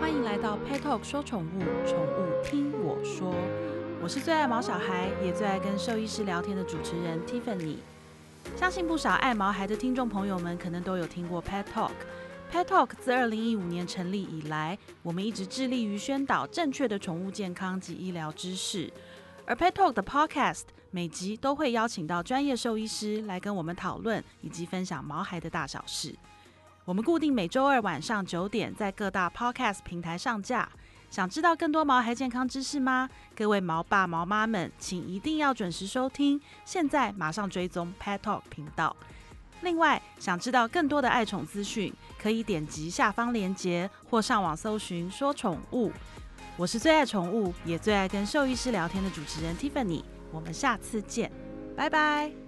欢迎来到 Pet Talk 说宠物，宠物听我说。我是最爱毛小孩，也最爱跟兽医师聊天的主持人 Tiffany。相信不少爱毛孩的听众朋友们，可能都有听过 Pet Talk。Pet Talk 自二零一五年成立以来，我们一直致力于宣导正确的宠物健康及医疗知识。而 Pet Talk 的 Podcast 每集都会邀请到专业兽医师来跟我们讨论以及分享毛孩的大小事。我们固定每周二晚上九点在各大 Podcast 平台上架。想知道更多毛孩健康知识吗？各位毛爸毛妈们，请一定要准时收听。现在马上追踪 Pet Talk 频道。另外，想知道更多的爱宠资讯，可以点击下方链接或上网搜寻“说宠物”。我是最爱宠物，也最爱跟兽医师聊天的主持人 Tiffany。我们下次见，拜拜。